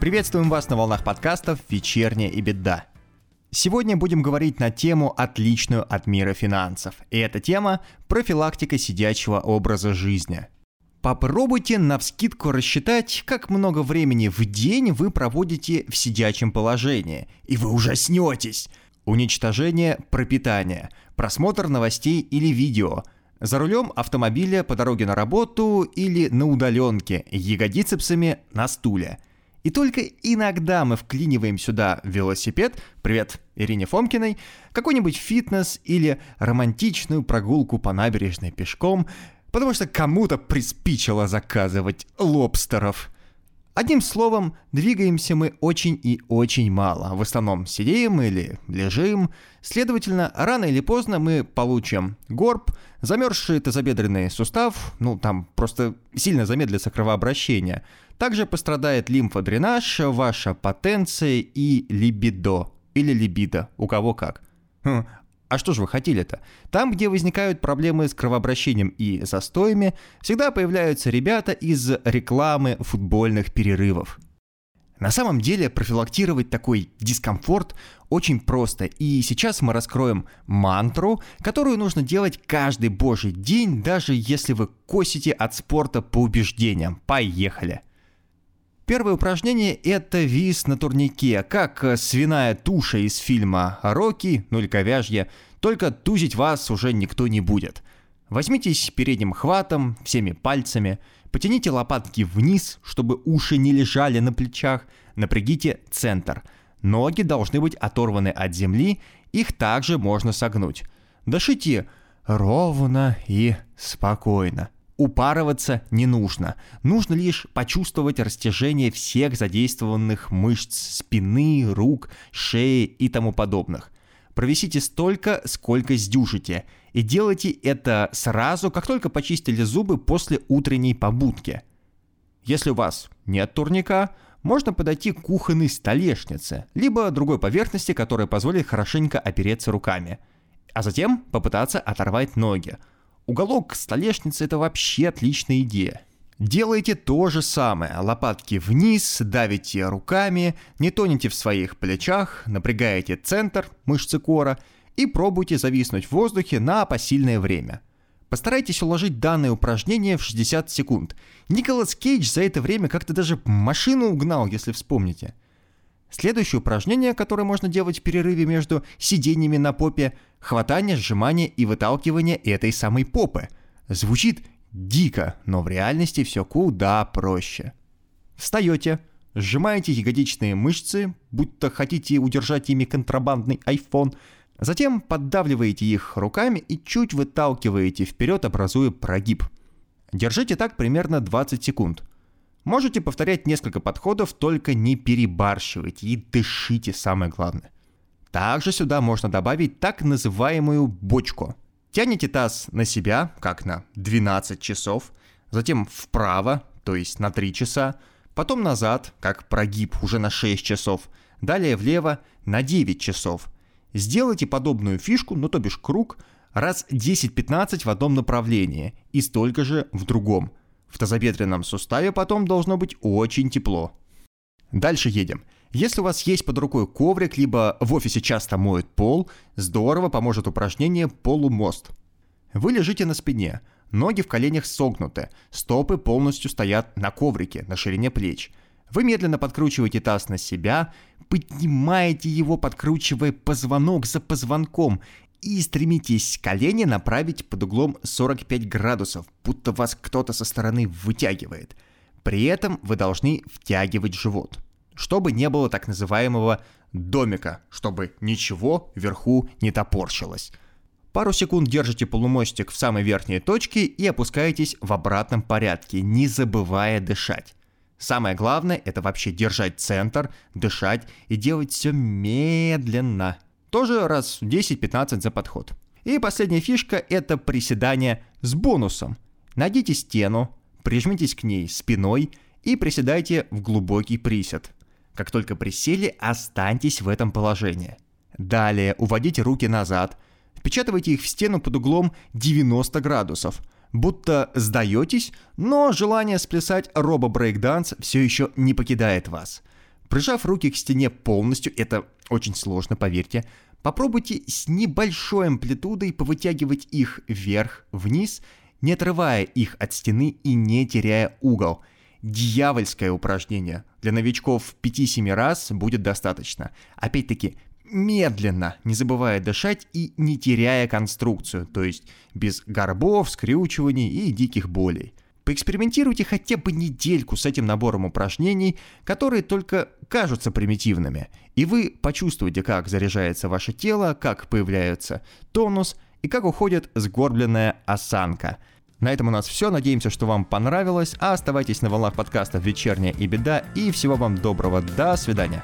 Приветствуем вас на волнах подкастов «Вечерняя и беда». Сегодня будем говорить на тему, отличную от мира финансов. И эта тема – профилактика сидячего образа жизни. Попробуйте на вскидку рассчитать, как много времени в день вы проводите в сидячем положении, и вы ужаснетесь. Уничтожение пропитания, просмотр новостей или видео, за рулем автомобиля по дороге на работу или на удаленке, ягодицепсами на стуле – и только иногда мы вклиниваем сюда велосипед, привет Ирине Фомкиной, какой-нибудь фитнес или романтичную прогулку по набережной пешком, потому что кому-то приспичило заказывать лобстеров – Одним словом, двигаемся мы очень и очень мало. В основном сидим или лежим. Следовательно, рано или поздно мы получим горб, замерзший тазобедренный сустав, ну там просто сильно замедлится кровообращение. Также пострадает лимфодренаж, ваша потенция и либидо. Или либидо, у кого как. Хм, а что же вы хотели-то? Там, где возникают проблемы с кровообращением и застоями, всегда появляются ребята из рекламы футбольных перерывов. На самом деле профилактировать такой дискомфорт очень просто, и сейчас мы раскроем мантру, которую нужно делать каждый божий день, даже если вы косите от спорта по убеждениям. Поехали! Первое упражнение – это вис на турнике, как э, свиная туша из фильма «Рокки», ну или «Ковяжье», только тузить вас уже никто не будет. Возьмитесь передним хватом, всеми пальцами, потяните лопатки вниз, чтобы уши не лежали на плечах, напрягите центр. Ноги должны быть оторваны от земли, их также можно согнуть. Дышите ровно и спокойно. Упарываться не нужно. Нужно лишь почувствовать растяжение всех задействованных мышц спины, рук, шеи и тому подобных. Провисите столько, сколько сдюжите. И делайте это сразу, как только почистили зубы после утренней побудки. Если у вас нет турника, можно подойти к кухонной столешнице, либо другой поверхности, которая позволит хорошенько опереться руками. А затем попытаться оторвать ноги – Уголок столешницы – это вообще отличная идея. Делайте то же самое. Лопатки вниз, давите руками, не тонете в своих плечах, напрягаете центр, мышцы кора и пробуйте зависнуть в воздухе на посильное время. Постарайтесь уложить данное упражнение в 60 секунд. Николас Кейдж за это время как-то даже машину угнал, если вспомните – Следующее упражнение, которое можно делать в перерыве между сидениями на попе – хватание, сжимание и выталкивание этой самой попы. Звучит дико, но в реальности все куда проще. Встаете, сжимаете ягодичные мышцы, будто хотите удержать ими контрабандный iPhone, затем поддавливаете их руками и чуть выталкиваете вперед, образуя прогиб. Держите так примерно 20 секунд – Можете повторять несколько подходов, только не перебарщивайте и дышите, самое главное. Также сюда можно добавить так называемую бочку. Тянете таз на себя, как на 12 часов, затем вправо, то есть на 3 часа, потом назад, как прогиб уже на 6 часов, далее влево на 9 часов. Сделайте подобную фишку, ну то бишь круг, раз 10-15 в одном направлении и столько же в другом – в тазобедренном суставе потом должно быть очень тепло. Дальше едем. Если у вас есть под рукой коврик, либо в офисе часто моют пол, здорово поможет упражнение полумост. Вы лежите на спине, ноги в коленях согнуты, стопы полностью стоят на коврике, на ширине плеч. Вы медленно подкручиваете таз на себя, поднимаете его, подкручивая позвонок за позвонком и стремитесь колени направить под углом 45 градусов, будто вас кто-то со стороны вытягивает. При этом вы должны втягивать живот, чтобы не было так называемого домика, чтобы ничего вверху не топорщилось. Пару секунд держите полумостик в самой верхней точке и опускаетесь в обратном порядке, не забывая дышать. Самое главное это вообще держать центр, дышать и делать все медленно – тоже раз 10-15 за подход. И последняя фишка – это приседание с бонусом. Найдите стену, прижмитесь к ней спиной и приседайте в глубокий присед. Как только присели, останьтесь в этом положении. Далее уводите руки назад. Впечатывайте их в стену под углом 90 градусов. Будто сдаетесь, но желание сплясать робо-брейкданс все еще не покидает вас. Прижав руки к стене полностью, это очень сложно, поверьте, попробуйте с небольшой амплитудой повытягивать их вверх-вниз, не отрывая их от стены и не теряя угол. Дьявольское упражнение. Для новичков 5-7 раз будет достаточно. Опять-таки, медленно, не забывая дышать и не теряя конструкцию, то есть без горбов, скрючиваний и диких болей. Поэкспериментируйте хотя бы недельку с этим набором упражнений, которые только кажутся примитивными, и вы почувствуете, как заряжается ваше тело, как появляется тонус и как уходит сгорбленная осанка. На этом у нас все. Надеемся, что вам понравилось. А оставайтесь на волнах подкаста «Вечерняя и беда». И всего вам доброго. До свидания.